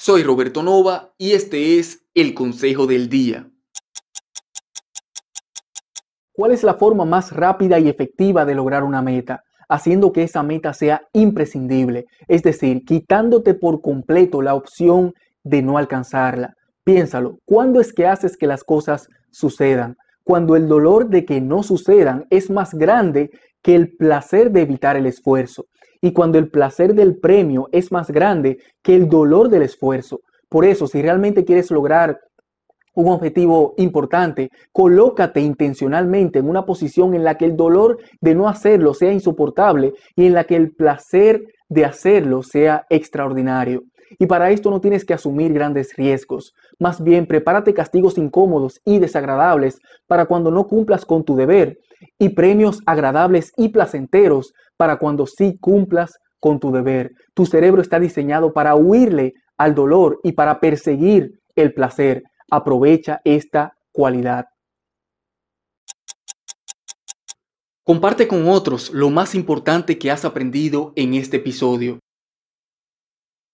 Soy Roberto Nova y este es el Consejo del Día. ¿Cuál es la forma más rápida y efectiva de lograr una meta? Haciendo que esa meta sea imprescindible, es decir, quitándote por completo la opción de no alcanzarla. Piénsalo, ¿cuándo es que haces que las cosas sucedan? Cuando el dolor de que no sucedan es más grande que el placer de evitar el esfuerzo y cuando el placer del premio es más grande que el dolor del esfuerzo. Por eso, si realmente quieres lograr un objetivo importante, colócate intencionalmente en una posición en la que el dolor de no hacerlo sea insoportable y en la que el placer de hacerlo sea extraordinario. Y para esto no tienes que asumir grandes riesgos. Más bien, prepárate castigos incómodos y desagradables para cuando no cumplas con tu deber y premios agradables y placenteros para cuando sí cumplas con tu deber. Tu cerebro está diseñado para huirle al dolor y para perseguir el placer. Aprovecha esta cualidad. Comparte con otros lo más importante que has aprendido en este episodio.